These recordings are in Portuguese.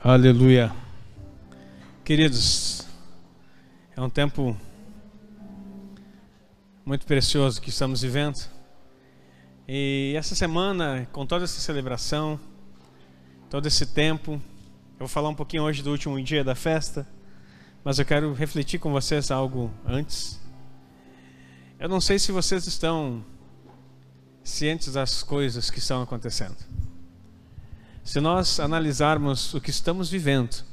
Aleluia. Queridos, é um tempo muito precioso que estamos vivendo. E essa semana, com toda essa celebração, todo esse tempo, eu vou falar um pouquinho hoje do último dia da festa, mas eu quero refletir com vocês algo antes. Eu não sei se vocês estão cientes das coisas que estão acontecendo. Se nós analisarmos o que estamos vivendo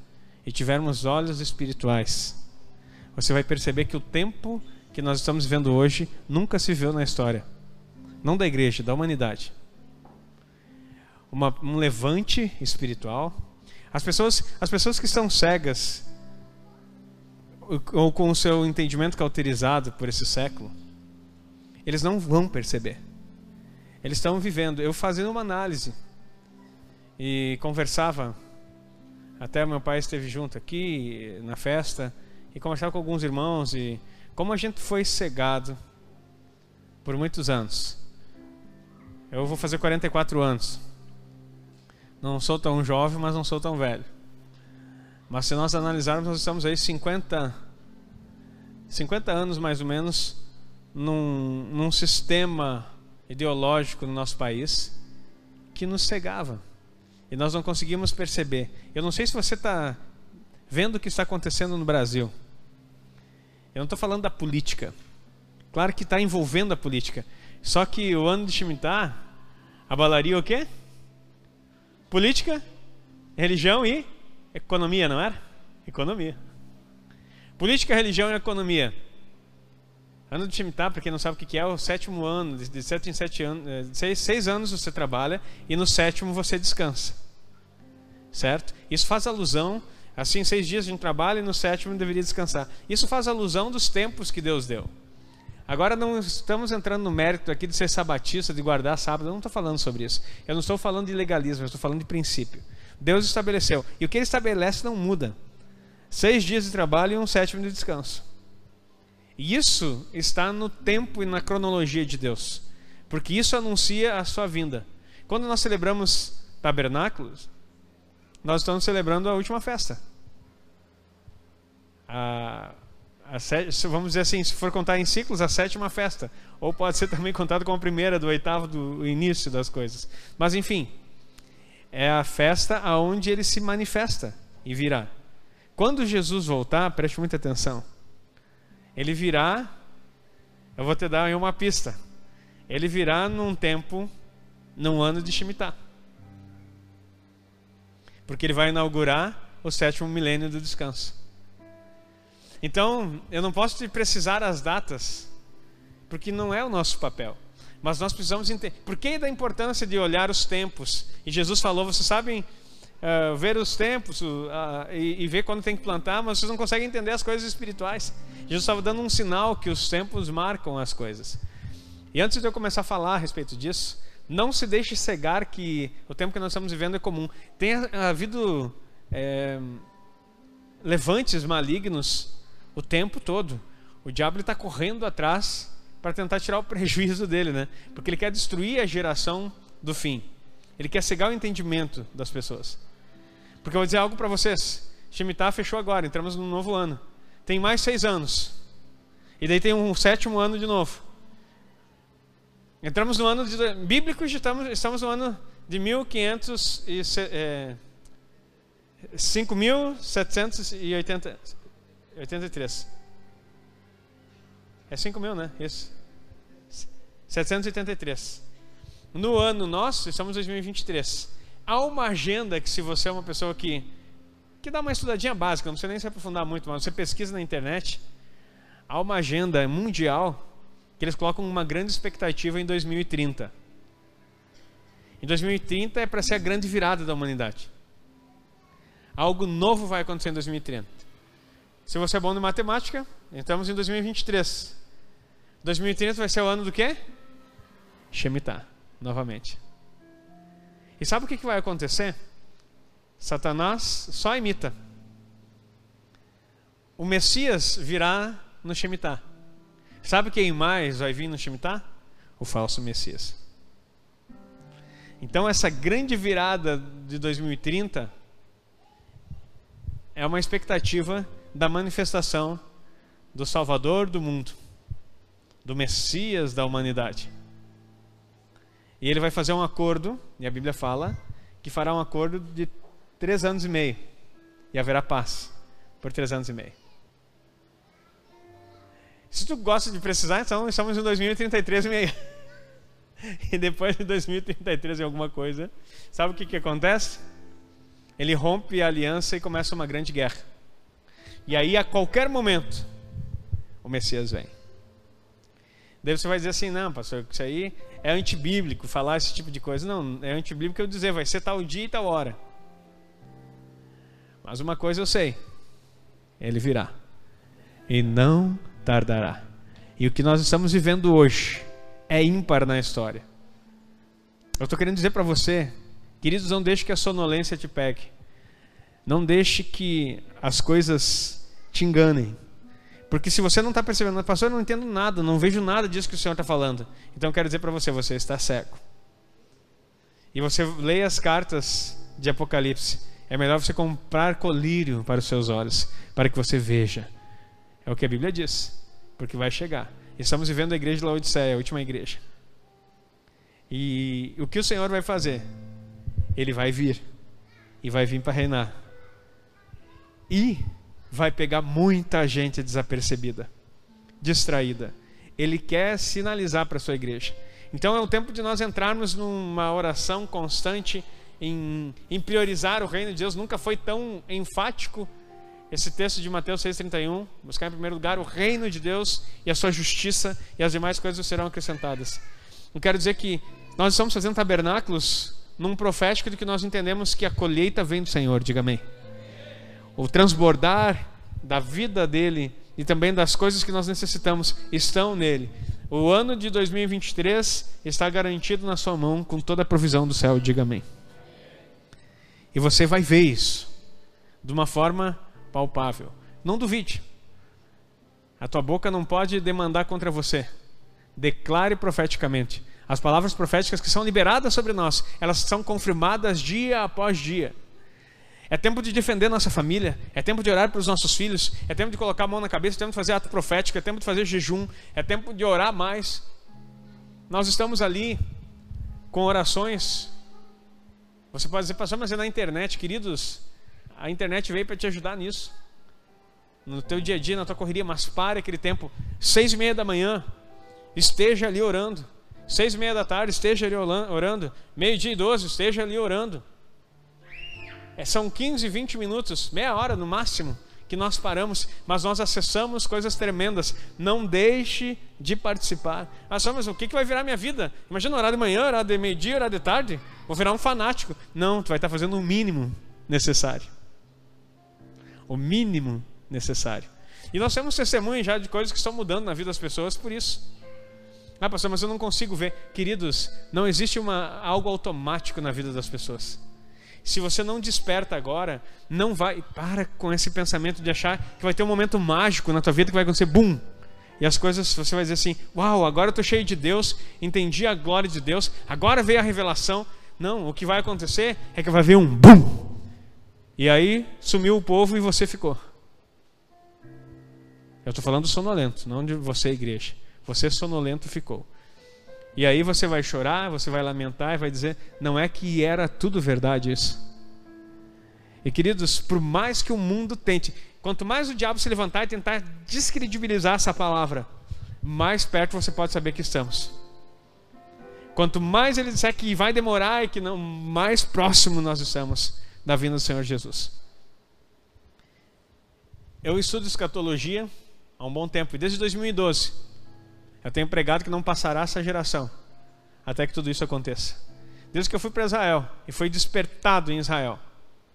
e tivermos olhos espirituais, você vai perceber que o tempo que nós estamos vivendo hoje nunca se viu na história. Não da igreja, da humanidade. Uma, um levante espiritual. As pessoas, as pessoas que estão cegas ou com o seu entendimento cauterizado por esse século, eles não vão perceber. Eles estão vivendo. Eu fazendo uma análise e conversava. Até meu pai esteve junto aqui na festa e conversava com alguns irmãos e como a gente foi cegado por muitos anos. Eu vou fazer 44 anos. Não sou tão jovem, mas não sou tão velho. Mas se nós analisarmos, nós estamos aí 50 50 anos mais ou menos num, num sistema ideológico no nosso país que nos cegava. E nós não conseguimos perceber. Eu não sei se você está vendo o que está acontecendo no Brasil. Eu não estou falando da política. Claro que está envolvendo a política. Só que o ano de Shemitah abalaria o quê? Política, religião e economia, não era? Economia. Política, religião e economia. Ano de Shemitah, para quem não sabe o que é, é o sétimo ano, de sete em sete anos, eh, seis, seis anos você trabalha e no sétimo você descansa. Certo? Isso faz alusão, assim, seis dias a gente trabalha e no sétimo deveria descansar. Isso faz alusão dos tempos que Deus deu. Agora não estamos entrando no mérito aqui de ser sabatista, de guardar sábado, eu não estou falando sobre isso. Eu não estou falando de legalismo, eu estou falando de princípio. Deus estabeleceu. E o que ele estabelece não muda. Seis dias de trabalho e um sétimo de descanso. Isso está no tempo e na cronologia de Deus, porque isso anuncia a sua vinda. Quando nós celebramos tabernáculos, nós estamos celebrando a última festa. A, a, vamos dizer assim, se for contar em ciclos, a sétima festa. Ou pode ser também contado como a primeira, do oitavo, do início das coisas. Mas enfim, é a festa aonde ele se manifesta e virá. Quando Jesus voltar, preste muita atenção ele virá, eu vou te dar aí uma pista. Ele virá num tempo, num ano de Shemitah. Porque ele vai inaugurar o sétimo milênio do descanso. Então, eu não posso te precisar as datas, porque não é o nosso papel. Mas nós precisamos entender. Por que da importância de olhar os tempos? E Jesus falou, vocês sabem uh, ver os tempos uh, e, e ver quando tem que plantar, mas vocês não conseguem entender as coisas espirituais. Jesus estava dando um sinal que os tempos marcam as coisas. E antes de eu começar a falar a respeito disso, não se deixe cegar que o tempo que nós estamos vivendo é comum. Tem havido é, levantes malignos o tempo todo. O diabo está correndo atrás para tentar tirar o prejuízo dele, né? Porque ele quer destruir a geração do fim. Ele quer cegar o entendimento das pessoas. Porque eu vou dizer algo para vocês. Shemitah fechou agora, entramos num novo ano tem mais seis anos. E daí tem um sétimo ano de novo. Entramos no ano de, bíblico, estamos, estamos no ano de 1500 e é, 5.783. É 5 mil, né? Isso. 783. No ano nosso, estamos em 2023. Há uma agenda que, se você é uma pessoa que que dá uma estudadinha básica, não sei nem se aprofundar muito, mas você pesquisa na internet, há uma agenda mundial que eles colocam uma grande expectativa em 2030. Em 2030 é para ser a grande virada da humanidade. Algo novo vai acontecer em 2030. Se você é bom em matemática, estamos em 2023. 2030 vai ser o ano do quê? Shemitah, novamente. E sabe o que vai acontecer? Satanás só imita. O Messias virá no Shemitah. Sabe quem mais vai vir no Shemitah? O falso Messias. Então essa grande virada de 2030 é uma expectativa da manifestação do Salvador do mundo, do Messias da humanidade. E ele vai fazer um acordo, e a Bíblia fala que fará um acordo de três anos e meio, e haverá paz por três anos e meio. Se tu gosta de precisar, então estamos em 2033 e meio. E depois de 2033 em alguma coisa, sabe o que, que acontece? Ele rompe a aliança e começa uma grande guerra. E aí, a qualquer momento, o Messias vem. Daí você vai dizer assim: não, pastor, isso aí é antibíblico falar esse tipo de coisa. Não, é antibíblico eu dizer, vai ser tal dia e tal hora. Mas uma coisa eu sei: ele virá. E não tardará. E o que nós estamos vivendo hoje é ímpar na história. Eu estou querendo dizer para você, queridos, não deixe que a sonolência te pegue. Não deixe que as coisas te enganem. Porque se você não está percebendo, pastor, eu não entendo nada, não vejo nada disso que o Senhor está falando. Então eu quero dizer para você, você está cego. E você leia as cartas de Apocalipse. É melhor você comprar colírio para os seus olhos, para que você veja. É o que a Bíblia diz, porque vai chegar. Estamos vivendo a igreja de Laodiceia, a última igreja. E o que o Senhor vai fazer? Ele vai vir. E vai vir para reinar. E vai pegar muita gente desapercebida, distraída. Ele quer sinalizar para a sua igreja. Então é o tempo de nós entrarmos numa oração constante em, em priorizar o reino de Deus. Nunca foi tão enfático esse texto de Mateus 6,31, buscar em primeiro lugar o reino de Deus e a sua justiça, e as demais coisas serão acrescentadas. Eu quero dizer que nós estamos fazendo tabernáculos num profético de que nós entendemos que a colheita vem do Senhor, diga amém. O transbordar da vida dele e também das coisas que nós necessitamos estão nele. O ano de 2023 está garantido na sua mão com toda a provisão do céu, diga amém. E você vai ver isso de uma forma palpável. Não duvide. A tua boca não pode demandar contra você. Declare profeticamente. As palavras proféticas que são liberadas sobre nós, elas são confirmadas dia após dia. É tempo de defender nossa família, é tempo de orar para os nossos filhos, é tempo de colocar a mão na cabeça, é tempo de fazer ato profético, é tempo de fazer jejum, é tempo de orar mais. Nós estamos ali com orações. Você pode dizer, pastor, mas é na internet, queridos. A internet veio para te ajudar nisso. No teu dia a dia, na tua correria, mas pare aquele tempo. Seis e meia da manhã, esteja ali orando. Seis e meia da tarde, esteja ali orando. Meio dia e doze, esteja ali orando. É, são 15, 20 minutos, meia hora no máximo, que nós paramos, mas nós acessamos coisas tremendas. Não deixe de participar. Ah, só, mas o que, que vai virar minha vida? Imagina orar de manhã, orar de meio-dia, orar de tarde. Vou virar um fanático. Não, tu vai estar fazendo o mínimo necessário o mínimo necessário. E nós temos testemunhos já de coisas que estão mudando na vida das pessoas por isso. Ah, pastor, mas eu não consigo ver. Queridos, não existe uma, algo automático na vida das pessoas. Se você não desperta agora, não vai. Para com esse pensamento de achar que vai ter um momento mágico na tua vida que vai acontecer, bum! E as coisas, você vai dizer assim: Uau, agora eu estou cheio de Deus, entendi a glória de Deus, agora veio a revelação. Não, o que vai acontecer é que vai ver um bum! E aí sumiu o povo e você ficou. Eu estou falando sonolento, não de você, igreja. Você sonolento ficou. E aí você vai chorar, você vai lamentar e vai dizer: não é que era tudo verdade isso. E queridos, por mais que o mundo tente, quanto mais o diabo se levantar e tentar descredibilizar essa palavra, mais perto você pode saber que estamos. Quanto mais ele disser que vai demorar e que não, mais próximo nós estamos da vinda do Senhor Jesus. Eu estudo escatologia há um bom tempo, desde 2012 eu tenho pregado que não passará essa geração até que tudo isso aconteça. Desde que eu fui para Israel e fui despertado em Israel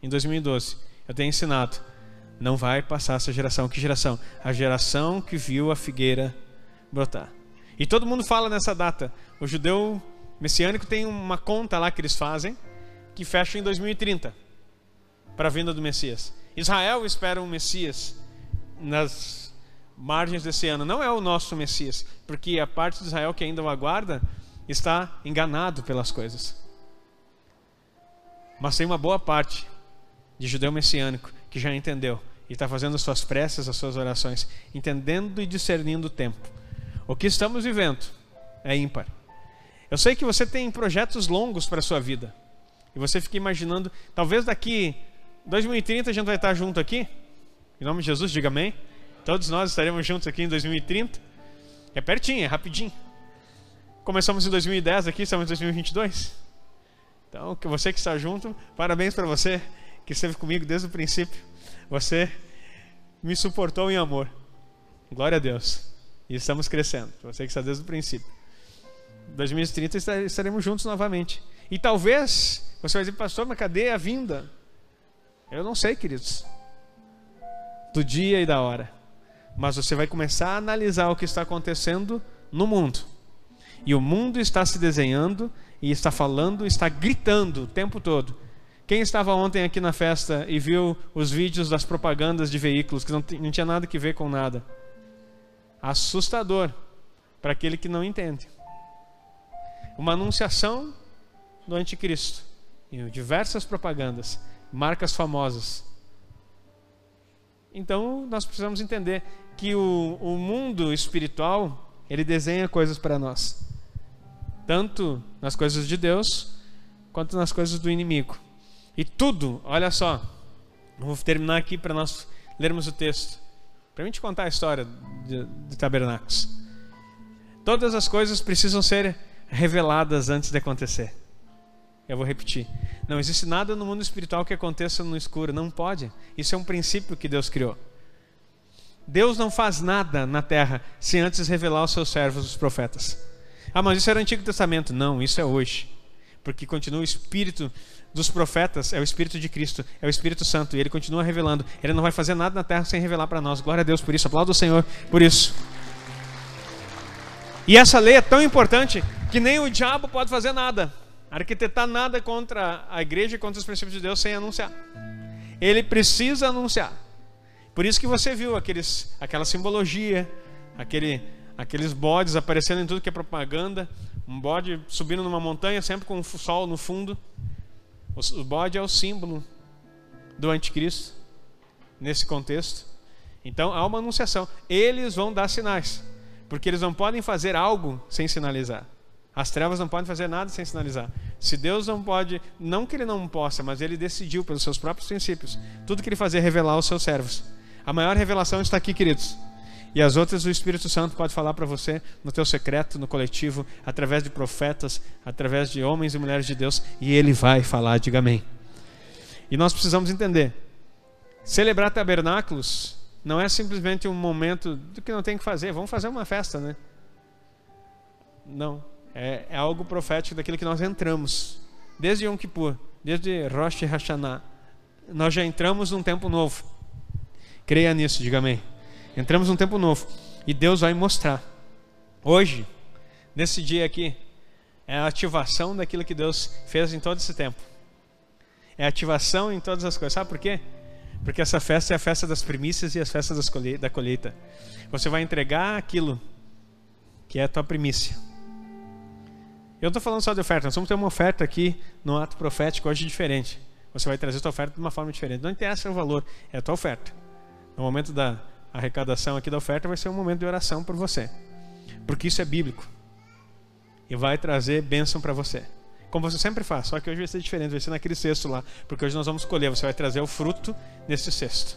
em 2012, eu tenho ensinado: não vai passar essa geração. Que geração? A geração que viu a figueira brotar. E todo mundo fala nessa data. O judeu messiânico tem uma conta lá que eles fazem que fecha em 2030 para a vinda do Messias. Israel espera um Messias nas margens desse ano. Não é o nosso Messias, porque a parte de Israel que ainda o aguarda está enganado pelas coisas. Mas tem uma boa parte de judeu messiânico que já entendeu e está fazendo as suas preces, as suas orações, entendendo e discernindo o tempo. O que estamos vivendo é ímpar. Eu sei que você tem projetos longos para a sua vida. E você fica imaginando, talvez daqui 2030 a gente vai estar junto aqui. Em nome de Jesus, diga amém. Todos nós estaremos juntos aqui em 2030. É pertinho, é rapidinho. Começamos em 2010 aqui, estamos em 2022. Então, que você que está junto, parabéns para você que esteve comigo desde o princípio. Você me suportou em amor. Glória a Deus. E estamos crescendo. Você que está desde o princípio. 2030 estaremos juntos novamente. E talvez você vai dizer, pastor, mas cadê a vinda? Eu não sei, queridos. Do dia e da hora. Mas você vai começar a analisar o que está acontecendo no mundo. E o mundo está se desenhando e está falando, está gritando o tempo todo. Quem estava ontem aqui na festa e viu os vídeos das propagandas de veículos que não, não tinha nada que ver com nada? Assustador para aquele que não entende. Uma anunciação do anticristo. Em diversas propagandas, marcas famosas. Então nós precisamos entender que o, o mundo espiritual ele desenha coisas para nós, tanto nas coisas de Deus quanto nas coisas do inimigo. E tudo, olha só, vou terminar aqui para nós lermos o texto. Para mim te contar a história de, de tabernáculos. Todas as coisas precisam ser reveladas antes de acontecer. Eu vou repetir. Não existe nada no mundo espiritual que aconteça no escuro. Não pode. Isso é um princípio que Deus criou. Deus não faz nada na terra sem antes revelar aos seus servos, os profetas. Ah, mas isso era o Antigo Testamento. Não, isso é hoje. Porque continua o Espírito dos profetas, é o Espírito de Cristo, é o Espírito Santo. E ele continua revelando. Ele não vai fazer nada na terra sem revelar para nós. Glória a Deus por isso. Aplauda o Senhor por isso. E essa lei é tão importante que nem o diabo pode fazer nada arquitetar nada contra a igreja e contra os princípios de Deus sem anunciar. Ele precisa anunciar. Por isso que você viu aqueles, aquela simbologia, aquele, aqueles bodes aparecendo em tudo que é propaganda, um bode subindo numa montanha sempre com o sol no fundo. O bode é o símbolo do anticristo nesse contexto. Então há uma anunciação. Eles vão dar sinais, porque eles não podem fazer algo sem sinalizar. As trevas não podem fazer nada sem sinalizar. Se Deus não pode, não que ele não possa, mas ele decidiu pelos seus próprios princípios, tudo que ele fazia é revelar aos seus servos. A maior revelação está aqui, queridos. E as outras o Espírito Santo pode falar para você no teu secreto, no coletivo, através de profetas, através de homens e mulheres de Deus, e ele vai falar, diga amém. E nós precisamos entender. Celebrar tabernáculos não é simplesmente um momento do que não tem que fazer, vamos fazer uma festa, né? Não. É, é, algo profético daquilo que nós entramos. Desde Yom Kippur, desde Rosh Hashanah, nós já entramos num tempo novo. Creia nisso, diga amém. Entramos num tempo novo. E Deus vai mostrar. Hoje, nesse dia aqui, é a ativação daquilo que Deus fez em todo esse tempo. É ativação em todas as coisas. Sabe por quê? Porque essa festa é a festa das primícias e as festas da colheita. Você vai entregar aquilo que é a tua primícia eu estou falando só de oferta, nós vamos ter uma oferta aqui no ato profético hoje diferente. Você vai trazer a sua oferta de uma forma diferente. Não interessa o valor, é a tua oferta. No momento da arrecadação aqui da oferta vai ser um momento de oração por você. Porque isso é bíblico. E vai trazer bênção para você. Como você sempre faz, só que hoje vai ser diferente, vai ser naquele cesto lá. Porque hoje nós vamos colher, você vai trazer o fruto nesse cesto.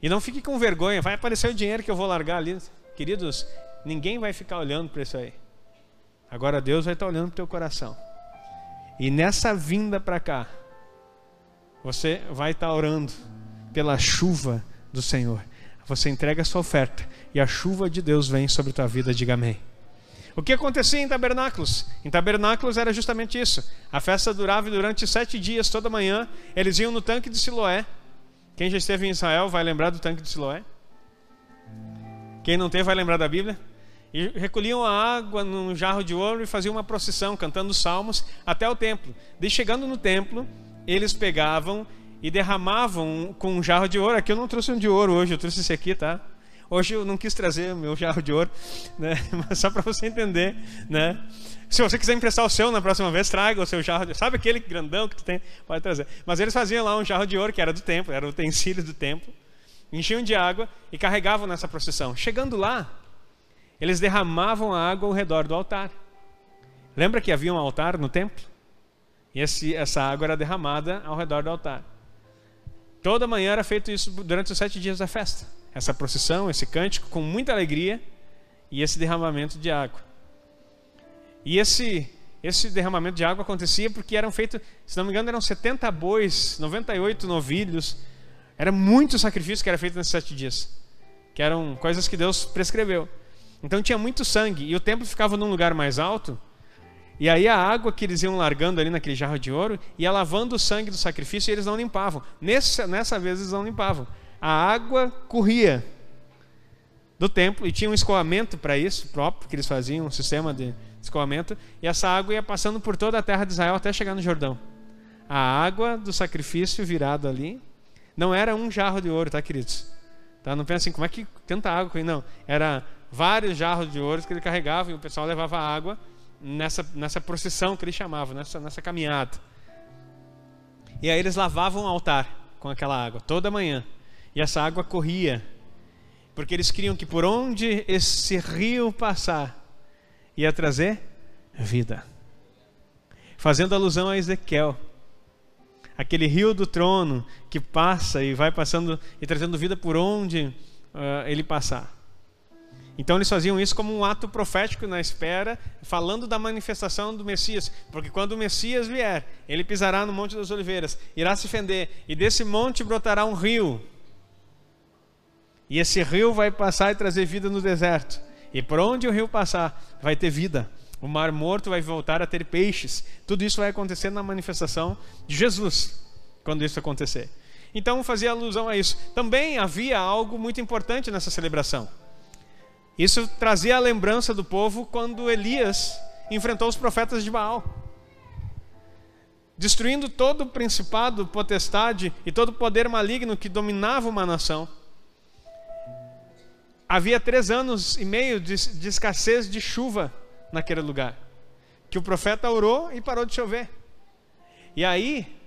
E não fique com vergonha, vai aparecer o dinheiro que eu vou largar ali. Queridos, ninguém vai ficar olhando para isso aí. Agora Deus vai estar olhando para o teu coração. E nessa vinda para cá, você vai estar orando pela chuva do Senhor. Você entrega a sua oferta e a chuva de Deus vem sobre a tua vida, diga amém. O que acontecia em tabernáculos? Em tabernáculos era justamente isso. A festa durava durante sete dias, toda manhã. Eles iam no tanque de Siloé. Quem já esteve em Israel vai lembrar do tanque de Siloé. Quem não teve vai lembrar da Bíblia. E recolhiam a água num jarro de ouro e faziam uma procissão, cantando salmos, até o templo. De chegando no templo, eles pegavam e derramavam com um jarro de ouro. Aqui eu não trouxe um de ouro hoje, eu trouxe esse aqui, tá? Hoje eu não quis trazer meu jarro de ouro, né? Mas só para você entender, né? Se você quiser emprestar o seu na próxima vez, traga o seu jarro de Sabe aquele grandão que tu tem? Pode trazer. Mas eles faziam lá um jarro de ouro que era do templo, era o utensílio do templo. Enchiam de água e carregavam nessa procissão. Chegando lá, eles derramavam a água ao redor do altar. Lembra que havia um altar no templo? E esse, essa água era derramada ao redor do altar. Toda manhã era feito isso durante os sete dias da festa. Essa procissão, esse cântico, com muita alegria e esse derramamento de água. E esse, esse derramamento de água acontecia porque eram feitos, se não me engano, eram 70 bois, 98 novilhos. Era muito sacrifício que era feito nesses sete dias. Que eram coisas que Deus prescreveu. Então tinha muito sangue. E o templo ficava num lugar mais alto. E aí a água que eles iam largando ali naquele jarro de ouro ia lavando o sangue do sacrifício e eles não limpavam. Nessa, nessa vez eles não limpavam. A água corria do templo e tinha um escoamento para isso próprio que eles faziam, um sistema de escoamento, e essa água ia passando por toda a terra de Israel até chegar no Jordão. A água do sacrifício virado ali não era um jarro de ouro, tá, queridos? Tá? Não pensa assim, como é que tanta água? Não, era vários jarros de ouro que ele carregava e o pessoal levava água nessa, nessa procissão que eles chamavam, nessa, nessa caminhada. E aí eles lavavam o altar com aquela água toda manhã. E essa água corria, porque eles queriam que por onde esse rio passar, ia trazer vida. Fazendo alusão a Ezequiel, aquele rio do trono que passa e vai passando e trazendo vida por onde uh, ele passar. Então eles faziam isso como um ato profético na espera, falando da manifestação do Messias, porque quando o Messias vier, ele pisará no Monte das Oliveiras, irá se fender, e desse monte brotará um rio. E esse rio vai passar e trazer vida no deserto. E por onde o rio passar, vai ter vida. O mar morto vai voltar a ter peixes. Tudo isso vai acontecer na manifestação de Jesus, quando isso acontecer. Então fazia alusão a isso. Também havia algo muito importante nessa celebração. Isso trazia a lembrança do povo quando Elias enfrentou os profetas de Baal. Destruindo todo o principado, potestade e todo o poder maligno que dominava uma nação. Havia três anos e meio de, de escassez de chuva naquele lugar. Que o profeta orou e parou de chover. E aí,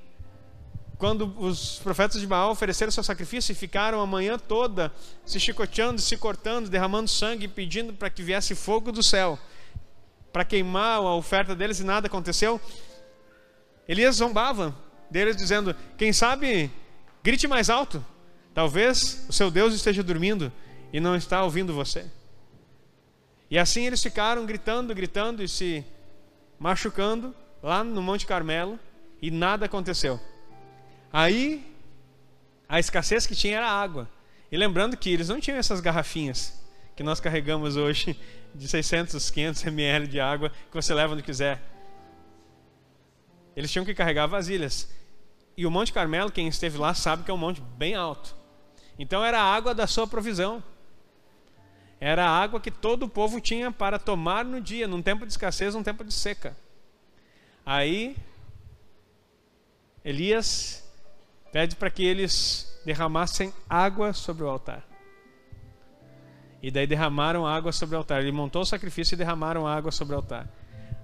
quando os profetas de Baal ofereceram seu sacrifício e ficaram a manhã toda se chicoteando, se cortando, derramando sangue, pedindo para que viesse fogo do céu para queimar a oferta deles e nada aconteceu, Elias zombava deles, dizendo: Quem sabe, grite mais alto. Talvez o seu Deus esteja dormindo e não está ouvindo você. E assim eles ficaram gritando, gritando e se machucando lá no Monte Carmelo e nada aconteceu. Aí, a escassez que tinha era água. E lembrando que eles não tinham essas garrafinhas que nós carregamos hoje de 600, 500 ml de água que você leva onde quiser. Eles tinham que carregar vasilhas. E o Monte Carmelo, quem esteve lá sabe que é um monte bem alto. Então era a água da sua provisão. Era a água que todo o povo tinha para tomar no dia, num tempo de escassez, num tempo de seca. Aí Elias pede para que eles derramassem água sobre o altar. E daí derramaram água sobre o altar. Ele montou o sacrifício e derramaram água sobre o altar.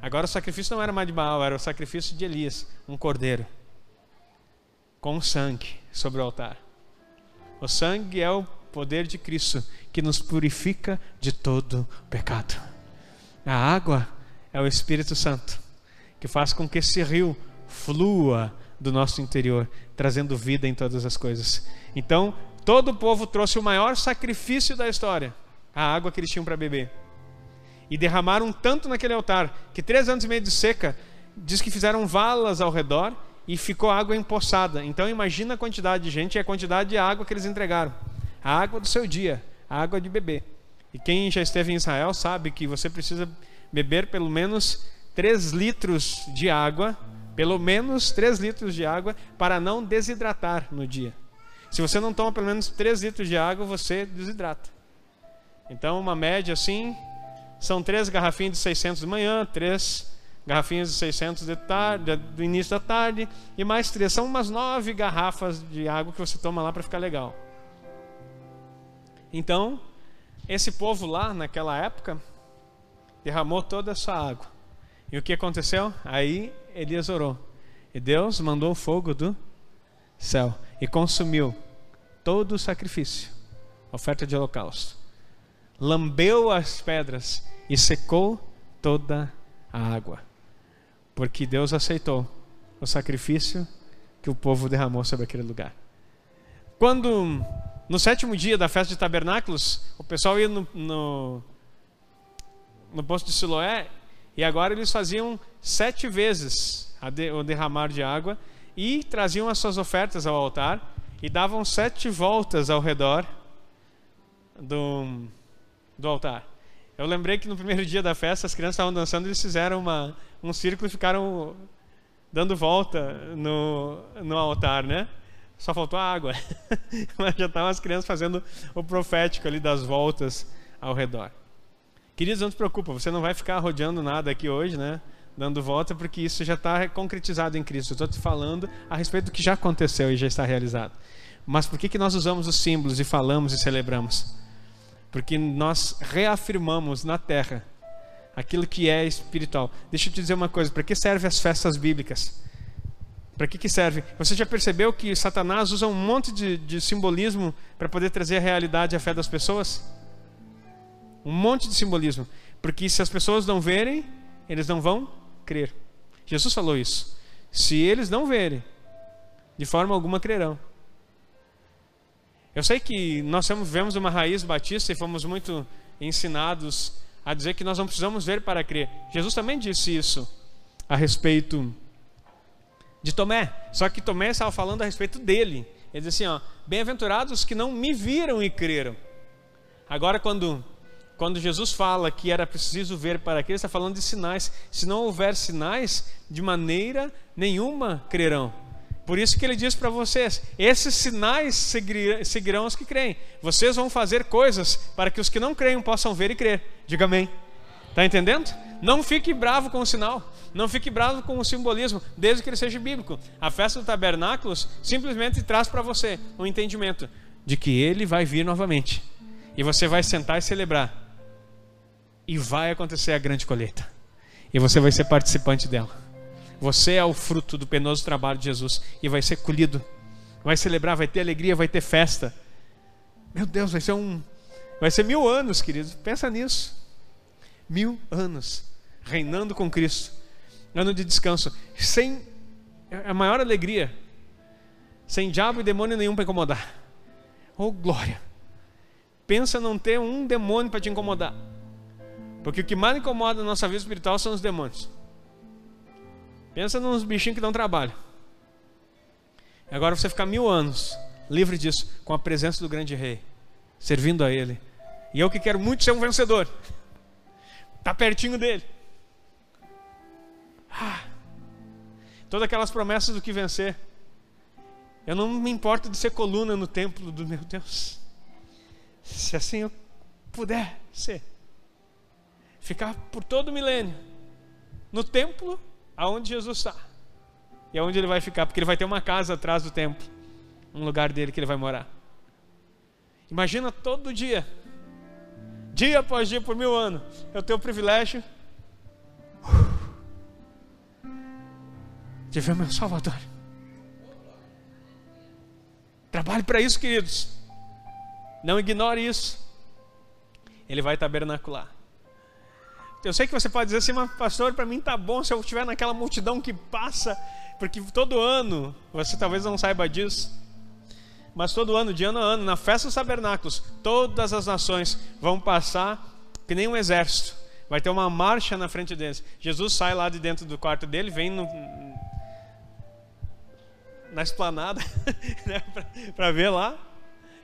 Agora o sacrifício não era mais de Baal, era o sacrifício de Elias, um cordeiro com sangue sobre o altar. O sangue é o poder de Cristo que nos purifica de todo pecado. A água é o Espírito Santo que faz com que esse rio flua do nosso interior, trazendo vida em todas as coisas. Então, todo o povo trouxe o maior sacrifício da história, a água que eles tinham para beber. E derramaram tanto naquele altar que três anos e meio de seca, diz que fizeram valas ao redor e ficou água empoçada. Então imagina a quantidade de gente e a quantidade de água que eles entregaram. A água do seu dia, a água de beber. E quem já esteve em Israel sabe que você precisa beber pelo menos 3 litros de água pelo menos 3 litros de água para não desidratar no dia. Se você não toma pelo menos 3 litros de água, você desidrata. Então, uma média assim, são três garrafinhas de 600 de manhã, três garrafinhas de 600 de tarde, do início da tarde, e mais três. São umas nove garrafas de água que você toma lá para ficar legal. Então, esse povo lá, naquela época, derramou toda a sua água. E o que aconteceu? Aí Elias orou. E Deus mandou fogo do céu e consumiu todo o sacrifício, oferta de holocausto. Lambeu as pedras e secou toda a água. Porque Deus aceitou o sacrifício que o povo derramou sobre aquele lugar. Quando no sétimo dia da festa de tabernáculos, o pessoal ia no, no, no posto de Siloé e agora eles faziam sete vezes o derramar de água e traziam as suas ofertas ao altar e davam sete voltas ao redor do, do altar. Eu lembrei que no primeiro dia da festa as crianças estavam dançando e eles fizeram uma, um círculo e ficaram dando volta no, no altar, né? Só faltou a água. Mas já estavam as crianças fazendo o profético ali das voltas ao redor. Queridos, não se preocupa, você não vai ficar rodeando nada aqui hoje, né? Dando volta, porque isso já está concretizado em Cristo. Eu estou te falando a respeito do que já aconteceu e já está realizado. Mas por que, que nós usamos os símbolos e falamos e celebramos? Porque nós reafirmamos na terra aquilo que é espiritual. Deixa eu te dizer uma coisa: para que servem as festas bíblicas? Para que, que serve? Você já percebeu que Satanás usa um monte de, de simbolismo para poder trazer a realidade à fé das pessoas? Um monte de simbolismo. Porque se as pessoas não verem, eles não vão crer. Jesus falou isso. Se eles não verem, de forma alguma crerão. Eu sei que nós vivemos uma raiz batista e fomos muito ensinados a dizer que nós não precisamos ver para crer. Jesus também disse isso a respeito de Tomé. Só que Tomé estava falando a respeito dele. Ele diz assim: ó, bem-aventurados que não me viram e creram. Agora, quando, quando Jesus fala que era preciso ver para crer, está falando de sinais. Se não houver sinais, de maneira nenhuma crerão. Por isso que ele diz para vocês: esses sinais seguirão os que creem. Vocês vão fazer coisas para que os que não creem possam ver e crer. Diga amém. Está entendendo? Não fique bravo com o sinal. Não fique bravo com o simbolismo, desde que ele seja bíblico. A festa do tabernáculos simplesmente traz para você um entendimento de que ele vai vir novamente. E você vai sentar e celebrar. E vai acontecer a grande colheita. E você vai ser participante dela. Você é o fruto do penoso trabalho de Jesus e vai ser colhido. Vai celebrar, vai ter alegria, vai ter festa. Meu Deus, vai ser um. Vai ser mil anos, queridos. Pensa nisso. Mil anos reinando com Cristo ano de descanso, sem a maior alegria, sem diabo e demônio nenhum para incomodar. Oh, glória! Pensa não ter um demônio para te incomodar. Porque o que mais incomoda na nossa vida espiritual são os demônios. Pensa nos bichinhos que dão trabalho. Agora você ficar mil anos livre disso, com a presença do grande rei, servindo a ele. E eu que quero muito ser um vencedor. Está pertinho dele. Ah, todas aquelas promessas do que vencer. Eu não me importo de ser coluna no templo do meu Deus. Se assim eu puder ser. Ficar por todo o milênio no templo aonde Jesus está. E aonde ele vai ficar, porque ele vai ter uma casa atrás do templo, um lugar dele que ele vai morar. Imagina todo dia, dia após dia por mil anos, eu tenho o privilégio de ver meu Salvador. Trabalhe para isso, queridos. Não ignore isso. Ele vai tabernacular. Eu sei que você pode dizer assim, mas pastor, para mim tá bom se eu estiver naquela multidão que passa, porque todo ano, você talvez não saiba disso, mas todo ano, de ano a ano, na festa dos tabernáculos, todas as nações vão passar que nem um exército. Vai ter uma marcha na frente deles. Jesus sai lá de dentro do quarto dele, vem no, na esplanada né, para ver lá.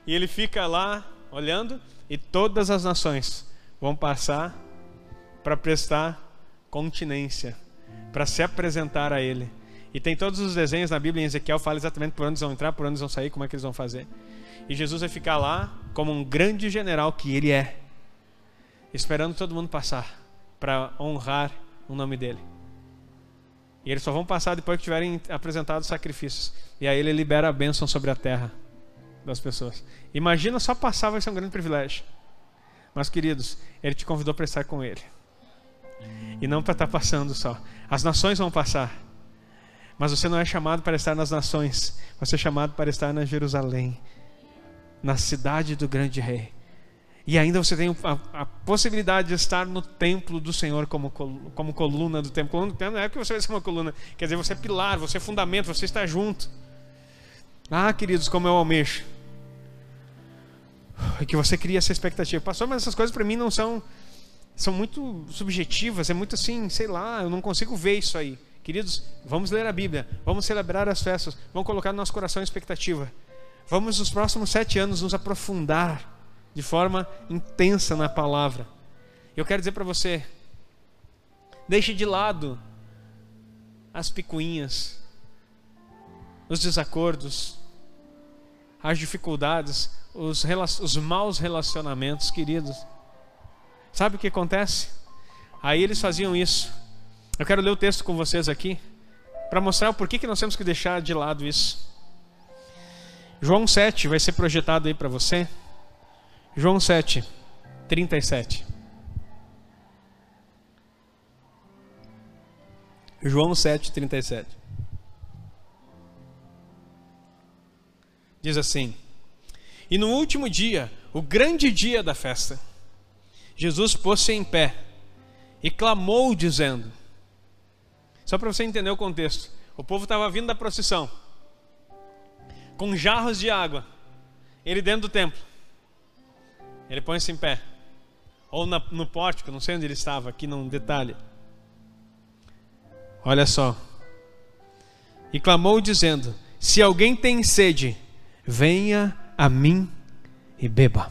E ele fica lá olhando e todas as nações vão passar para prestar continência, para se apresentar a ele. E tem todos os desenhos na Bíblia em Ezequiel fala exatamente por onde eles vão entrar, por onde eles vão sair, como é que eles vão fazer. E Jesus vai ficar lá como um grande general que ele é, esperando todo mundo passar para honrar o nome dele. E eles só vão passar depois que tiverem apresentado os sacrifícios. E aí ele libera a bênção sobre a terra das pessoas. Imagina só passar, vai ser um grande privilégio. Mas, queridos, Ele te convidou para estar com Ele. E não para estar passando só. As nações vão passar. Mas você não é chamado para estar nas nações. Você é chamado para estar na Jerusalém, na cidade do grande rei. E ainda você tem a, a, possibilidade de estar no templo do Senhor como, como coluna do templo. Coluna do templo não é que você vai ser uma coluna, quer dizer, você é pilar, você é fundamento, você está junto. Ah, queridos, como eu almejo. É que você cria essa expectativa. Pastor, mas essas coisas para mim não são são muito subjetivas, é muito assim, sei lá, eu não consigo ver isso aí. Queridos, vamos ler a Bíblia, vamos celebrar as festas, vamos colocar no nosso coração expectativa. Vamos nos próximos sete anos nos aprofundar de forma intensa na palavra. Eu quero dizer para você, deixe de lado as picuinhas, os desacordos, as dificuldades, os, os maus relacionamentos, queridos. Sabe o que acontece? Aí eles faziam isso. Eu quero ler o texto com vocês aqui, para mostrar o porquê que nós temos que deixar de lado isso. João 7 vai ser projetado aí para você. João 7, 37. João 7, 37. Diz assim: E no último dia, o grande dia da festa, Jesus pôs-se em pé e clamou, dizendo: Só para você entender o contexto, o povo estava vindo da procissão, com jarros de água, ele dentro do templo. Ele põe-se em pé. Ou na, no pórtico, não sei onde ele estava, aqui num detalhe. Olha só. E clamou dizendo: Se alguém tem sede, venha a mim e beba.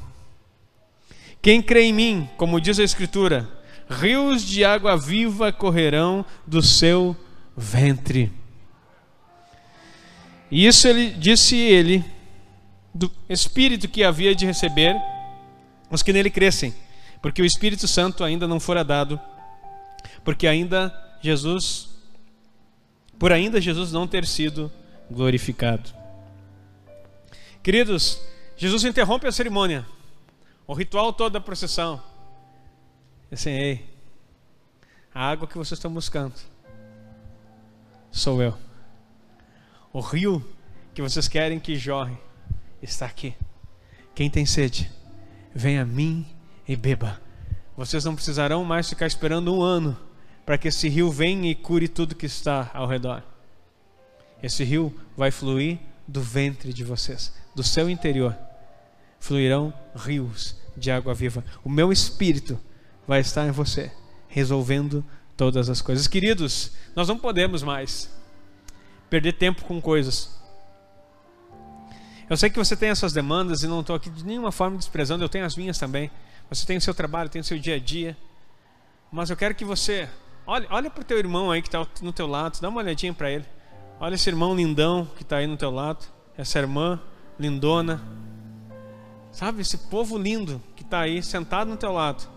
Quem crê em mim, como diz a Escritura, rios de água viva correrão do seu ventre. E isso ele disse ele do espírito que havia de receber os que nele crescem, porque o Espírito Santo ainda não fora dado, porque ainda Jesus, por ainda Jesus não ter sido glorificado. Queridos, Jesus interrompe a cerimônia, o ritual todo da procissão. Assim, ei, a água que vocês estão buscando sou eu. O rio que vocês querem que jorre está aqui. Quem tem sede, Venha a mim e beba. Vocês não precisarão mais ficar esperando um ano para que esse rio venha e cure tudo que está ao redor. Esse rio vai fluir do ventre de vocês, do seu interior. Fluirão rios de água viva. O meu espírito vai estar em você, resolvendo todas as coisas. Queridos, nós não podemos mais perder tempo com coisas eu sei que você tem as suas demandas e não estou aqui de nenhuma forma desprezando, eu tenho as minhas também. Você tem o seu trabalho, tem o seu dia a dia. Mas eu quero que você olhe, olhe para o teu irmão aí que está no teu lado, dá uma olhadinha para ele. Olha esse irmão lindão que está aí no teu lado, essa irmã lindona. Sabe, esse povo lindo que está aí sentado no teu lado.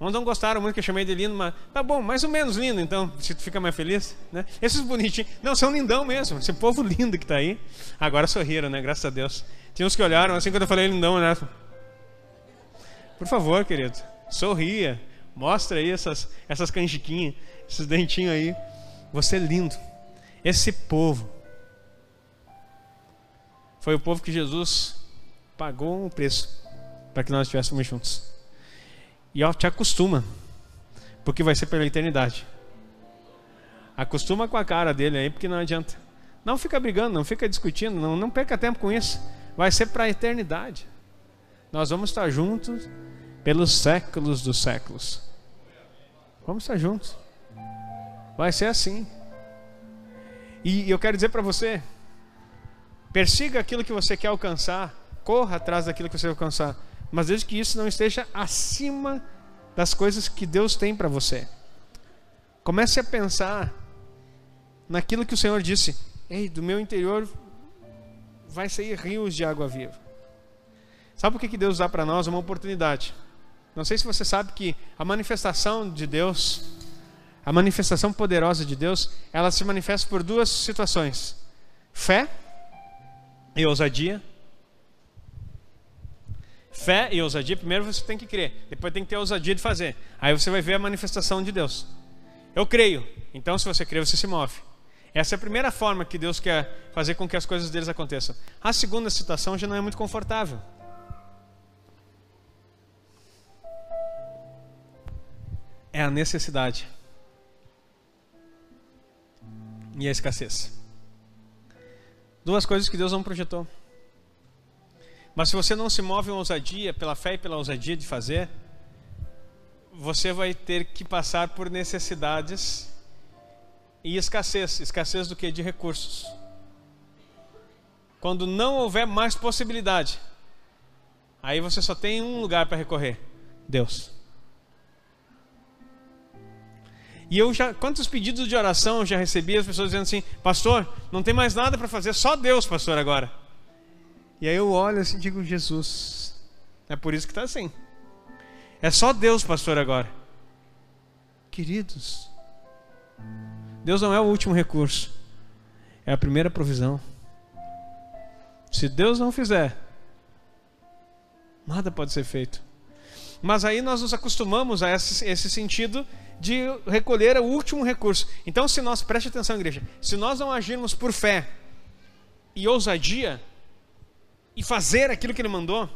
Uns não gostaram muito que eu chamei de lindo, mas tá bom, mais ou menos lindo, então, se tu fica mais feliz, né? Esses bonitinhos, não, são lindão mesmo, esse povo lindo que está aí. Agora sorriram, né? Graças a Deus. Tinha uns que olharam assim quando eu falei lindão, né? Por favor, querido, sorria, mostra aí essas, essas canjiquinhas, esses dentinhos aí. Você é lindo. Esse povo foi o povo que Jesus pagou um preço para que nós estivéssemos juntos. E ó, te acostuma, porque vai ser pela eternidade. Acostuma com a cara dele aí, porque não adianta. Não fica brigando, não fica discutindo, não, não perca tempo com isso. Vai ser para a eternidade. Nós vamos estar juntos pelos séculos dos séculos. Vamos estar juntos. Vai ser assim. E eu quero dizer para você: persiga aquilo que você quer alcançar, corra atrás daquilo que você alcançar mas desde que isso não esteja acima das coisas que Deus tem para você. Comece a pensar naquilo que o Senhor disse: Ei, do meu interior vai sair rios de água viva. Sabe o que Deus dá para nós? Uma oportunidade. Não sei se você sabe que a manifestação de Deus, a manifestação poderosa de Deus, ela se manifesta por duas situações: fé e ousadia Fé e ousadia, primeiro você tem que crer, depois tem que ter a ousadia de fazer. Aí você vai ver a manifestação de Deus. Eu creio, então se você crê, você se move. Essa é a primeira forma que Deus quer fazer com que as coisas deles aconteçam. A segunda situação já não é muito confortável. É a necessidade e a escassez. Duas coisas que Deus não projetou. Mas se você não se move em ousadia, pela fé e pela ousadia de fazer, você vai ter que passar por necessidades e escassez. Escassez do que? De recursos. Quando não houver mais possibilidade, aí você só tem um lugar para recorrer: Deus. E eu já, quantos pedidos de oração eu já recebi, as pessoas dizendo assim: Pastor, não tem mais nada para fazer, só Deus, pastor, agora. E aí eu olho assim e digo: Jesus, é por isso que está assim. É só Deus, pastor, agora. Queridos, Deus não é o último recurso, é a primeira provisão. Se Deus não fizer, nada pode ser feito. Mas aí nós nos acostumamos a esse, esse sentido de recolher o último recurso. Então, se nós, preste atenção, igreja, se nós não agirmos por fé e ousadia e fazer aquilo que Ele mandou,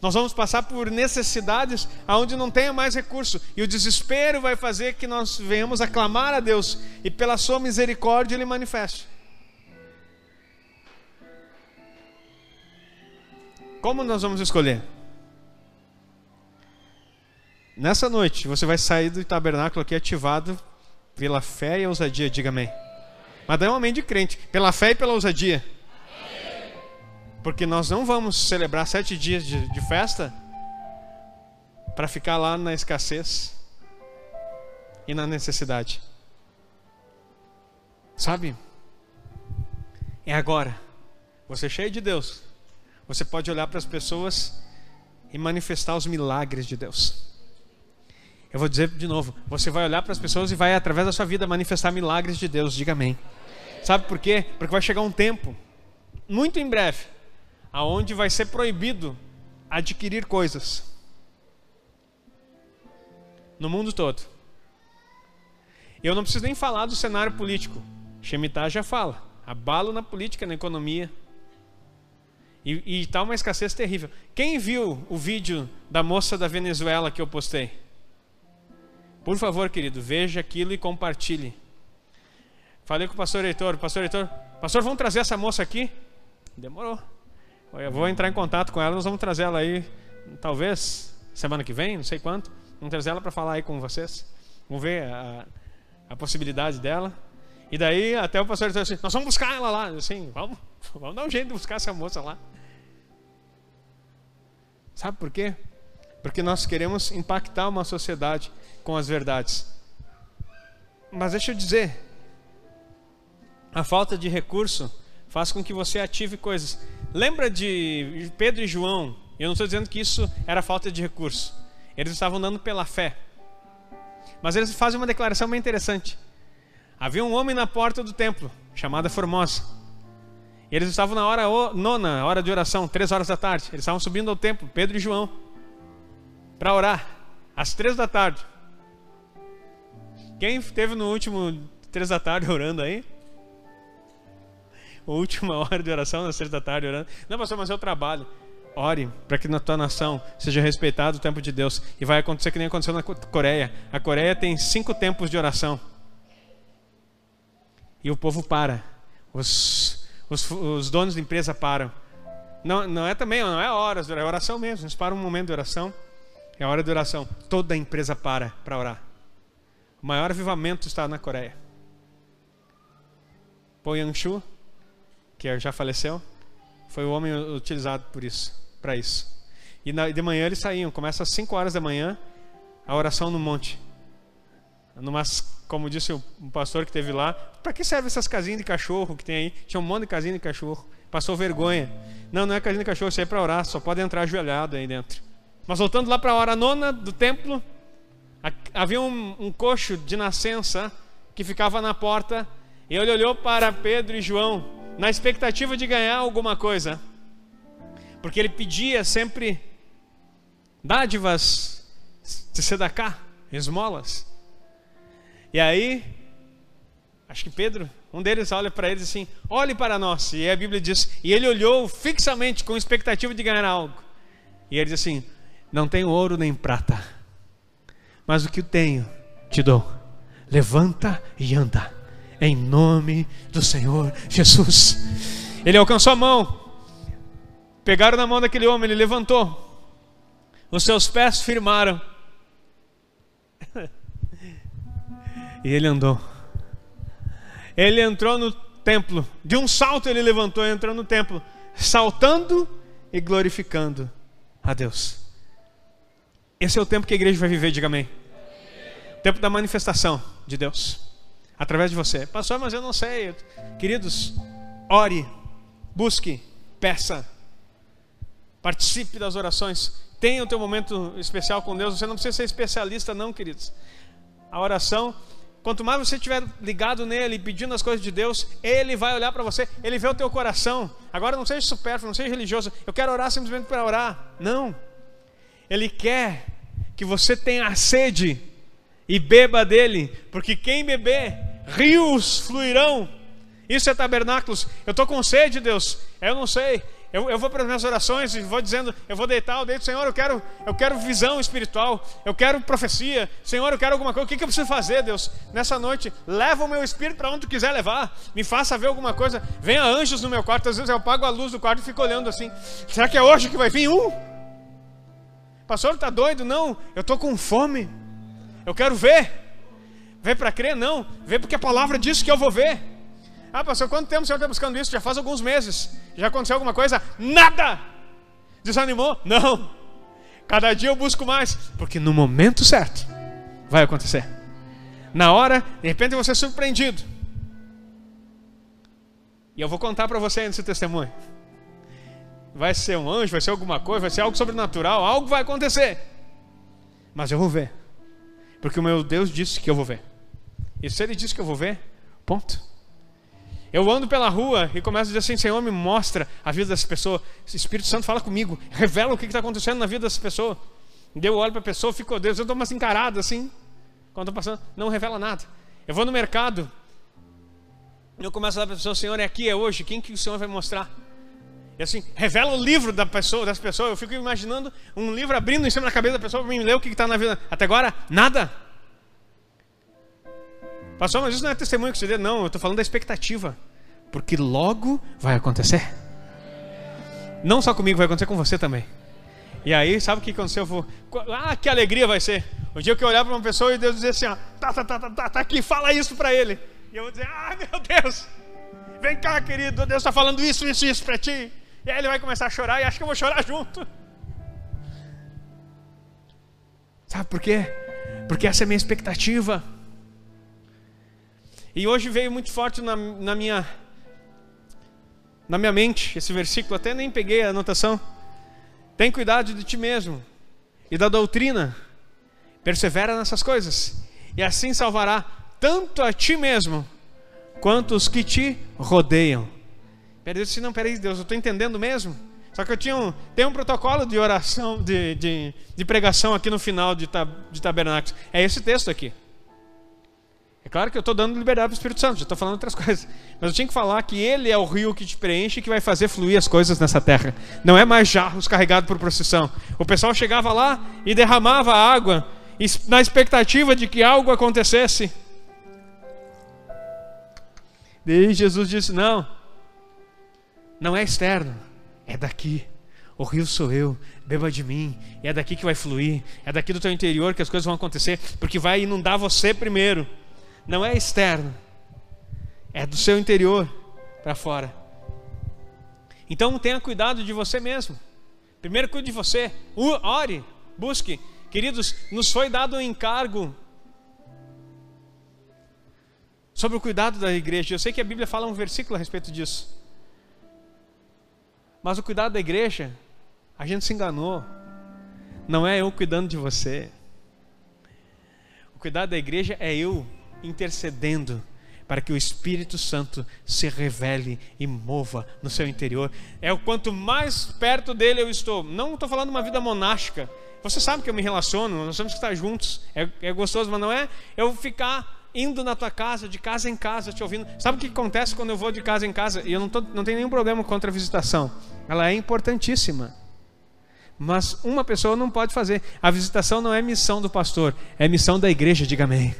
nós vamos passar por necessidades aonde não tenha mais recurso, e o desespero vai fazer que nós venhamos a clamar a Deus e pela Sua misericórdia Ele manifeste. Como nós vamos escolher? Nessa noite, você vai sair do tabernáculo aqui ativado pela fé e ousadia, diga amém. Mas não é um amém de crente, pela fé e pela ousadia. Porque nós não vamos celebrar sete dias de, de festa para ficar lá na escassez e na necessidade. Sabe? É agora. Você é cheio de Deus. Você pode olhar para as pessoas e manifestar os milagres de Deus. Eu vou dizer de novo: você vai olhar para as pessoas e vai, através da sua vida, manifestar milagres de Deus. Diga amém. Sabe por quê? Porque vai chegar um tempo, muito em breve, aonde vai ser proibido adquirir coisas no mundo todo. Eu não preciso nem falar do cenário político. Shemitah já fala. Abalo na política, na economia. E está uma escassez terrível. Quem viu o vídeo da moça da Venezuela que eu postei? Por favor, querido, veja aquilo e compartilhe. Falei com o pastor Heitor, pastor Heitor, pastor, vamos trazer essa moça aqui? Demorou. Eu vou entrar em contato com ela, nós vamos trazer ela aí, talvez semana que vem, não sei quanto. Vamos trazer ela para falar aí com vocês. Vamos ver a, a possibilidade dela. E daí até o pastor disse assim, nós vamos buscar ela lá. Assim, vamos, vamos dar um jeito de buscar essa moça lá. Sabe por quê? Porque nós queremos impactar uma sociedade com as verdades. Mas deixa eu dizer, a falta de recurso faz com que você ative coisas. Lembra de Pedro e João? Eu não estou dizendo que isso era falta de recurso. Eles estavam andando pela fé. Mas eles fazem uma declaração bem interessante. Havia um homem na porta do templo, chamada Formosa. Eles estavam na hora nona, hora de oração, três horas da tarde. Eles estavam subindo ao templo, Pedro e João, para orar, às três da tarde. Quem esteve no último três da tarde orando aí? Última hora de oração, três da tarde orando. Não, pastor, mas eu trabalho. Ore para que na tua nação seja respeitado o tempo de Deus. E vai acontecer que nem aconteceu na Coreia. A Coreia tem cinco tempos de oração. E o povo para. Os, os, os donos da empresa param. Não, não é também, não é horas, é oração mesmo. Eles param um momento de oração. É a hora de oração. Toda a empresa para para orar. O maior avivamento está na Coreia. Po Yang-shu, que já faleceu, foi o homem utilizado por isso, para isso. E de manhã eles saíam, começa às 5 horas da manhã, a oração no monte. Numa, como disse o pastor que teve lá, para que serve essas casinhas de cachorro que tem aí? Tinha um monte de casinha de cachorro. Passou vergonha. Não, não é casinha de cachorro, isso aí é para orar, só pode entrar ajoelhado aí dentro. Mas voltando lá para a hora nona do templo, Havia um, um coxo de nascença que ficava na porta e ele olhou para Pedro e João na expectativa de ganhar alguma coisa. porque ele pedia sempre dádivas sedacá, esmolas. E aí, acho que Pedro, um deles olha para eles assim: olhe para nós. E a Bíblia diz: e ele olhou fixamente com expectativa de ganhar algo. E ele diz assim: não tenho ouro nem prata, mas o que tenho te dou. Levanta e anda, em nome do Senhor Jesus. Ele alcançou a mão, pegaram na mão daquele homem, ele levantou, os seus pés firmaram, e ele andou. Ele entrou no templo, de um salto ele levantou e entrou no templo, saltando e glorificando a Deus. Esse é o tempo que a igreja vai viver, diga amém. O tempo da manifestação de Deus através de você. Pastor, mas eu não sei. Queridos, ore, busque, peça, participe das orações. Tenha o teu momento especial com Deus. Você não precisa ser especialista, não, queridos. A oração, quanto mais você estiver ligado nele, pedindo as coisas de Deus, ele vai olhar para você, ele vê o teu coração. Agora não seja supérfluo, não seja religioso. Eu quero orar simplesmente para orar. Não. Ele quer que você tenha sede e beba dele, porque quem beber, rios fluirão. Isso é tabernáculos. Eu estou com sede, Deus. Eu não sei. Eu, eu vou para as minhas orações e vou dizendo, eu vou deitar, eu deito, Senhor, eu quero, eu quero visão espiritual, eu quero profecia, Senhor, eu quero alguma coisa. O que, que eu preciso fazer, Deus? Nessa noite, leva o meu espírito para onde tu quiser levar, me faça ver alguma coisa. Venha anjos no meu quarto, às vezes eu apago a luz do quarto e fico olhando assim. Será que é hoje que vai vir um? Pastor, está doido? Não, eu estou com fome. Eu quero ver. Ver para crer? Não. Ver porque a palavra diz que eu vou ver. Ah, pastor, quanto tempo o senhor está buscando isso? Já faz alguns meses. Já aconteceu alguma coisa? Nada! Desanimou? Não. Cada dia eu busco mais. Porque no momento certo vai acontecer. Na hora, de repente você é surpreendido. E eu vou contar para você nesse testemunho. Vai ser um anjo, vai ser alguma coisa, vai ser algo sobrenatural, algo vai acontecer. Mas eu vou ver. Porque o meu Deus disse que eu vou ver. E se ele disse que eu vou ver, ponto. Eu ando pela rua e começo a dizer assim: Senhor, me mostra a vida dessa pessoa. Espírito Santo fala comigo, revela o que está acontecendo na vida dessa pessoa. Eu olho para a pessoa, fico, oh, Deus, eu dou umas encaradas assim, quando estou passando, não revela nada. Eu vou no mercado, eu começo a falar para a pessoa: Senhor, é aqui, é hoje, quem que o Senhor vai mostrar? E assim, revela o livro da pessoa, das pessoas. Eu fico imaginando um livro abrindo em cima da cabeça da pessoa para me ler o que está na vida. Até agora, nada. Pastor, mas isso não é testemunho que você deu. Não, eu estou falando da expectativa. Porque logo vai acontecer. Não só comigo, vai acontecer com você também. E aí, sabe o que aconteceu? Eu vou, ah, que alegria vai ser. O dia que eu olhar para uma pessoa e Deus dizer assim: ó, tá, tá, tá, tá, tá, tá aqui, fala isso para ele. E eu vou dizer: ah, meu Deus, vem cá, querido, Deus está falando isso, isso, isso para ti. E aí ele vai começar a chorar e acho que eu vou chorar junto. Sabe por quê? Porque essa é a minha expectativa. E hoje veio muito forte na, na, minha na minha mente esse versículo, até nem peguei a anotação. Tem cuidado de ti mesmo e da doutrina. Persevera nessas coisas, e assim salvará tanto a ti mesmo quanto os que te rodeiam. Peraí, eu disse, não, peraí, Deus, eu estou entendendo mesmo. Só que eu tinha um, tem um protocolo de oração, de, de, de pregação aqui no final de, de tabernáculos. É esse texto aqui. É claro que eu estou dando liberdade para o Espírito Santo, já estou falando outras coisas. Mas eu tinha que falar que ele é o rio que te preenche e que vai fazer fluir as coisas nessa terra. Não é mais jarros carregados por procissão. O pessoal chegava lá e derramava água na expectativa de que algo acontecesse. Daí Jesus disse: Não, não é externo, é daqui. O rio sou eu, beba de mim. E é daqui que vai fluir, é daqui do teu interior que as coisas vão acontecer, porque vai inundar você primeiro. Não é externo, é do seu interior para fora. Então tenha cuidado de você mesmo. Primeiro cuide de você, ore, busque. Queridos, nos foi dado um encargo sobre o cuidado da igreja. Eu sei que a Bíblia fala um versículo a respeito disso. Mas o cuidado da igreja, a gente se enganou. Não é eu cuidando de você. O cuidado da igreja é eu intercedendo para que o Espírito Santo se revele e mova no seu interior. É o quanto mais perto dele eu estou. Não estou falando uma vida monástica. Você sabe que eu me relaciono, nós temos que estar juntos. É, é gostoso, mas não é eu ficar indo na tua casa, de casa em casa, te ouvindo. Sabe o que acontece quando eu vou de casa em casa? E eu não, tô, não tenho nenhum problema contra a visitação. Ela é importantíssima. Mas uma pessoa não pode fazer. A visitação não é missão do pastor, é missão da igreja, diga amém.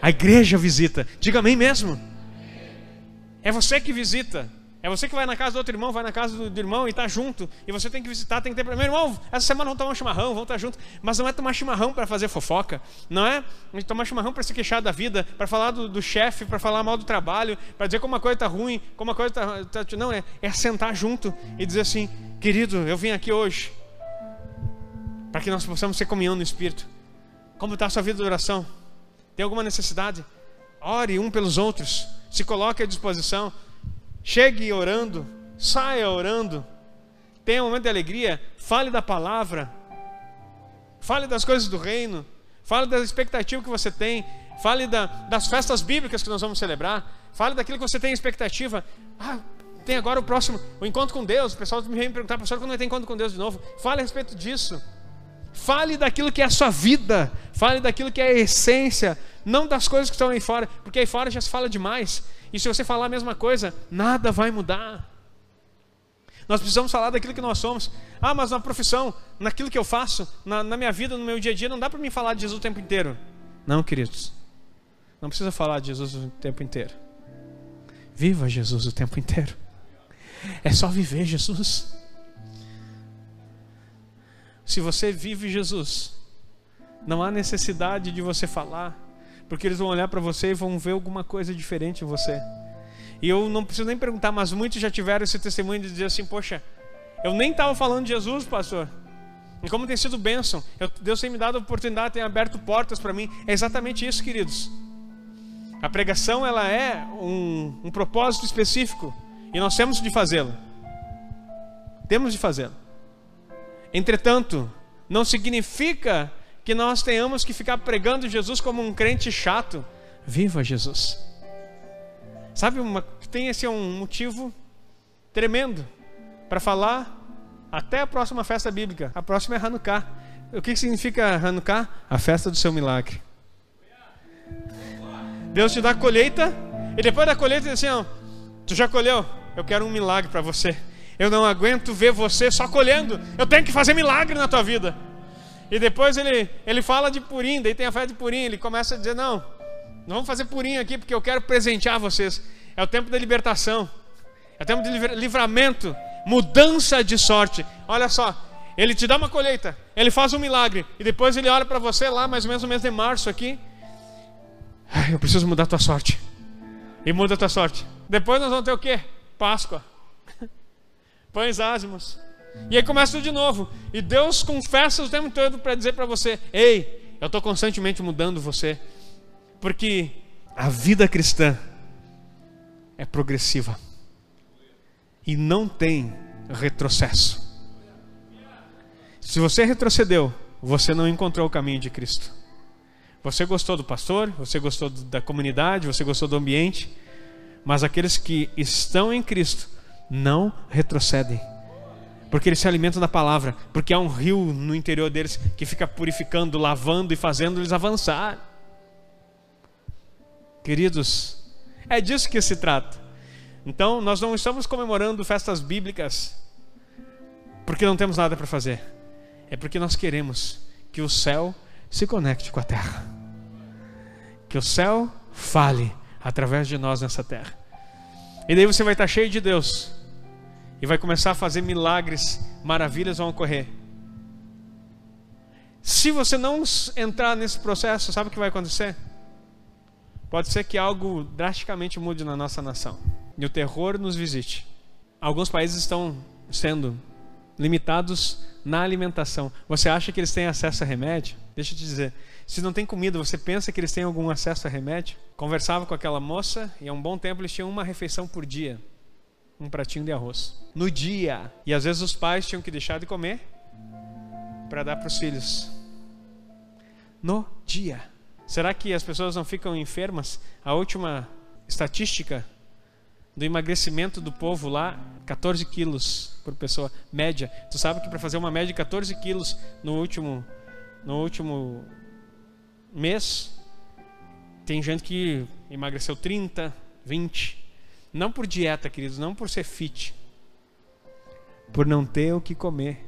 A igreja visita, diga amém mesmo. É você que visita. É você que vai na casa do outro irmão, vai na casa do, do irmão e está junto. E você tem que visitar, tem que ter. Meu irmão, essa semana vamos tomar um chimarrão, vamos estar tá junto. Mas não é tomar chimarrão para fazer fofoca. Não é tomar chimarrão para se queixar da vida, para falar do, do chefe, para falar mal do trabalho, para dizer como uma coisa está ruim, como uma coisa está. Tá, não, é, é sentar junto e dizer assim: querido, eu vim aqui hoje para que nós possamos ser comunhão no Espírito. Como está a sua vida de oração? Tem alguma necessidade? Ore um pelos outros. Se coloque à disposição. Chegue orando, saia orando, tenha um momento de alegria, fale da palavra, fale das coisas do reino, fale da expectativa que você tem, fale da, das festas bíblicas que nós vamos celebrar, fale daquilo que você tem expectativa. Ah, tem agora o próximo, o encontro com Deus. O pessoal me perguntar, pastor, quando vai ter encontro com Deus de novo? Fale a respeito disso. Fale daquilo que é a sua vida, fale daquilo que é a essência, não das coisas que estão aí fora, porque aí fora já se fala demais. E se você falar a mesma coisa, nada vai mudar. Nós precisamos falar daquilo que nós somos. Ah, mas na profissão, naquilo que eu faço, na, na minha vida, no meu dia a dia, não dá para mim falar de Jesus o tempo inteiro. Não, queridos. Não precisa falar de Jesus o tempo inteiro. Viva Jesus o tempo inteiro. É só viver Jesus. Se você vive Jesus, não há necessidade de você falar, porque eles vão olhar para você e vão ver alguma coisa diferente em você. E eu não preciso nem perguntar, mas muitos já tiveram esse testemunho de dizer assim: Poxa, eu nem estava falando de Jesus, pastor. E como tem sido bênção, eu, Deus tem me dado a oportunidade, tem aberto portas para mim. É exatamente isso, queridos. A pregação ela é um, um propósito específico e nós temos de fazê-lo. Temos de fazê-lo. Entretanto, não significa que nós tenhamos que ficar pregando Jesus como um crente chato. Viva Jesus. Sabe, uma, tem esse um motivo tremendo para falar até a próxima festa bíblica. A próxima é Hanukkah. O que significa Hanukkah? A festa do seu milagre. Deus te dá a colheita e depois da colheita diz assim: ó, tu já colheu? Eu quero um milagre para você. Eu não aguento ver você só colhendo. Eu tenho que fazer milagre na tua vida. E depois ele, ele fala de Purim, daí tem a festa de Purim, ele começa a dizer: Não, não vamos fazer Purim aqui porque eu quero presentear vocês. É o tempo da libertação, é o tempo de livramento, mudança de sorte. Olha só, ele te dá uma colheita, ele faz um milagre, e depois ele olha para você lá, mais ou menos no mês de março aqui. Ai, eu preciso mudar a tua sorte. E muda a tua sorte. Depois nós vamos ter o quê? Páscoa. Pães ázimos. E aí começa tudo de novo. E Deus confessa o tempo todo para dizer para você: Ei, eu estou constantemente mudando você. Porque a vida cristã é progressiva. E não tem retrocesso. Se você retrocedeu, você não encontrou o caminho de Cristo. Você gostou do pastor, você gostou da comunidade, você gostou do ambiente, mas aqueles que estão em Cristo não retrocedem porque eles se alimentam da palavra, porque há um rio no interior deles que fica purificando, lavando e fazendo eles avançar. Queridos, é disso que se trata. Então, nós não estamos comemorando festas bíblicas porque não temos nada para fazer. É porque nós queremos que o céu se conecte com a terra. Que o céu fale através de nós nessa terra. E daí você vai estar cheio de Deus e vai começar a fazer milagres, maravilhas vão ocorrer. Se você não entrar nesse processo, sabe o que vai acontecer? Pode ser que algo drasticamente mude na nossa nação e o terror nos visite. Alguns países estão sendo limitados na alimentação. Você acha que eles têm acesso a remédio? Deixa eu te dizer. Se não tem comida, você pensa que eles têm algum acesso a remédio? Conversava com aquela moça e há um bom tempo eles tinham uma refeição por dia um pratinho de arroz. No dia. E às vezes os pais tinham que deixar de comer para dar para os filhos. No dia. Será que as pessoas não ficam enfermas? A última estatística do emagrecimento do povo lá, 14 quilos por pessoa, média. Tu sabe que para fazer uma média de 14 quilos no último, no último mês, tem gente que emagreceu 30, 20. Não por dieta, queridos, não por ser fit. Por não ter o que comer.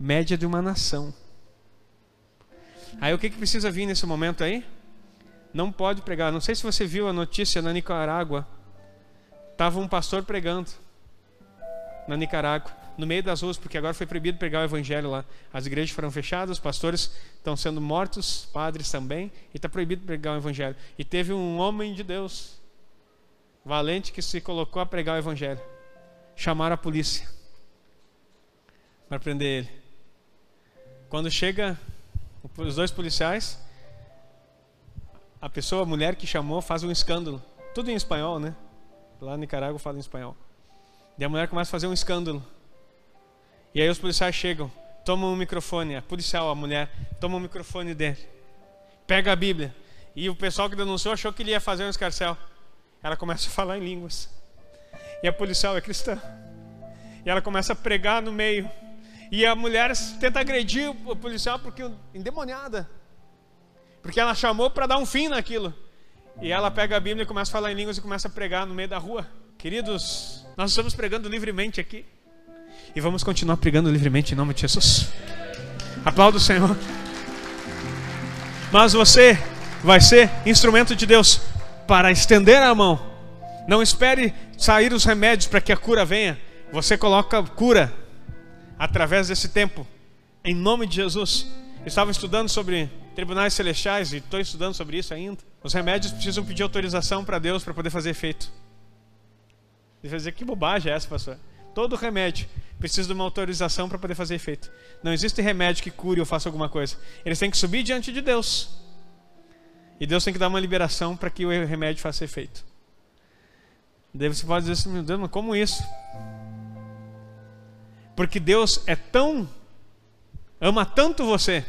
Média de uma nação. Aí o que, que precisa vir nesse momento aí? Não pode pregar. Não sei se você viu a notícia na Nicarágua. Tava um pastor pregando na Nicarágua, no meio das ruas, porque agora foi proibido pregar o evangelho lá. As igrejas foram fechadas, os pastores estão sendo mortos, padres também, e está proibido pregar o evangelho. E teve um homem de Deus, valente, que se colocou a pregar o evangelho. Chamaram a polícia para prender ele. Quando chega os dois policiais, a pessoa, a mulher que chamou, faz um escândalo. Tudo em espanhol, né? Lá no Nicarágua fala em espanhol. E a mulher começa a fazer um escândalo. E aí os policiais chegam, tomam um microfone, a policial, a mulher, toma o um microfone dele, pega a Bíblia. E o pessoal que denunciou achou que ele ia fazer um escarcel. Ela começa a falar em línguas. E a policial é cristã. E ela começa a pregar no meio. E a mulher tenta agredir o policial porque endemoniada. Porque ela chamou para dar um fim naquilo. E ela pega a Bíblia e começa a falar em línguas e começa a pregar no meio da rua. Queridos, nós estamos pregando livremente aqui. E vamos continuar pregando livremente em nome de Jesus. Aplauda o Senhor. Mas você vai ser instrumento de Deus para estender a mão. Não espere sair os remédios para que a cura venha. Você coloca cura através desse tempo. Em nome de Jesus. Estava estudando sobre tribunais celestiais e estou estudando sobre isso ainda. Os remédios precisam pedir autorização para Deus para poder fazer efeito. Você vai dizer que bobagem é essa, pastor? Todo remédio precisa de uma autorização para poder fazer efeito. Não existe remédio que cure ou faça alguma coisa. Eles têm que subir diante de Deus. E Deus tem que dar uma liberação para que o remédio faça efeito. Daí você pode dizer assim, meu Deus, mas como isso? Porque Deus é tão, ama tanto você,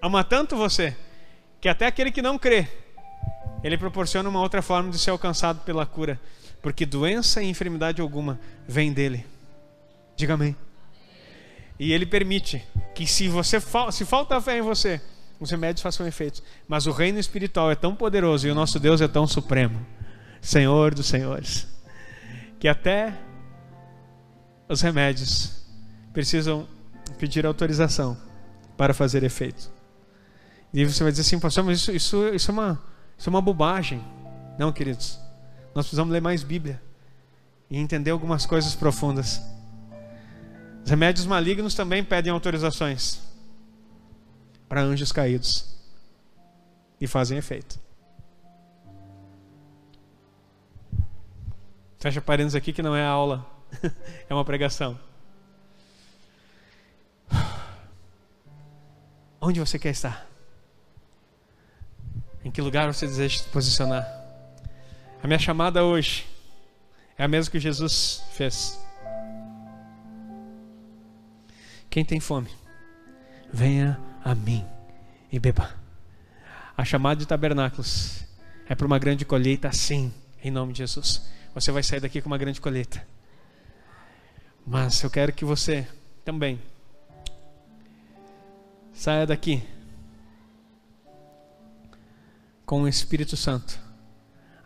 ama tanto você, que até aquele que não crê, Ele proporciona uma outra forma de ser alcançado pela cura. Porque doença e enfermidade alguma vem dele. Diga amém. E ele permite que se você se falta fé em você, os remédios façam efeito. Mas o reino espiritual é tão poderoso e o nosso Deus é tão supremo, Senhor dos senhores, que até os remédios precisam pedir autorização para fazer efeito. E você vai dizer assim, pastor, mas isso, isso, isso, é, uma, isso é uma bobagem. Não, queridos. Nós precisamos ler mais Bíblia e entender algumas coisas profundas. Os remédios malignos também pedem autorizações para anjos caídos e fazem efeito. Fecha parênteses aqui que não é aula, é uma pregação. Onde você quer estar? Em que lugar você deseja se posicionar? A minha chamada hoje é a mesma que Jesus fez. Quem tem fome, venha a mim e beba. A chamada de tabernáculos é para uma grande colheita, sim, em nome de Jesus. Você vai sair daqui com uma grande colheita. Mas eu quero que você também saia daqui com o Espírito Santo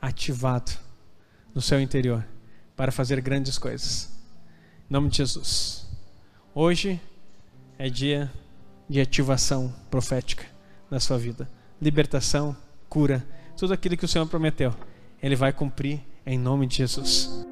ativado no seu interior para fazer grandes coisas. Em nome de Jesus. Hoje é dia de ativação profética na sua vida. Libertação, cura, tudo aquilo que o Senhor prometeu, Ele vai cumprir em nome de Jesus.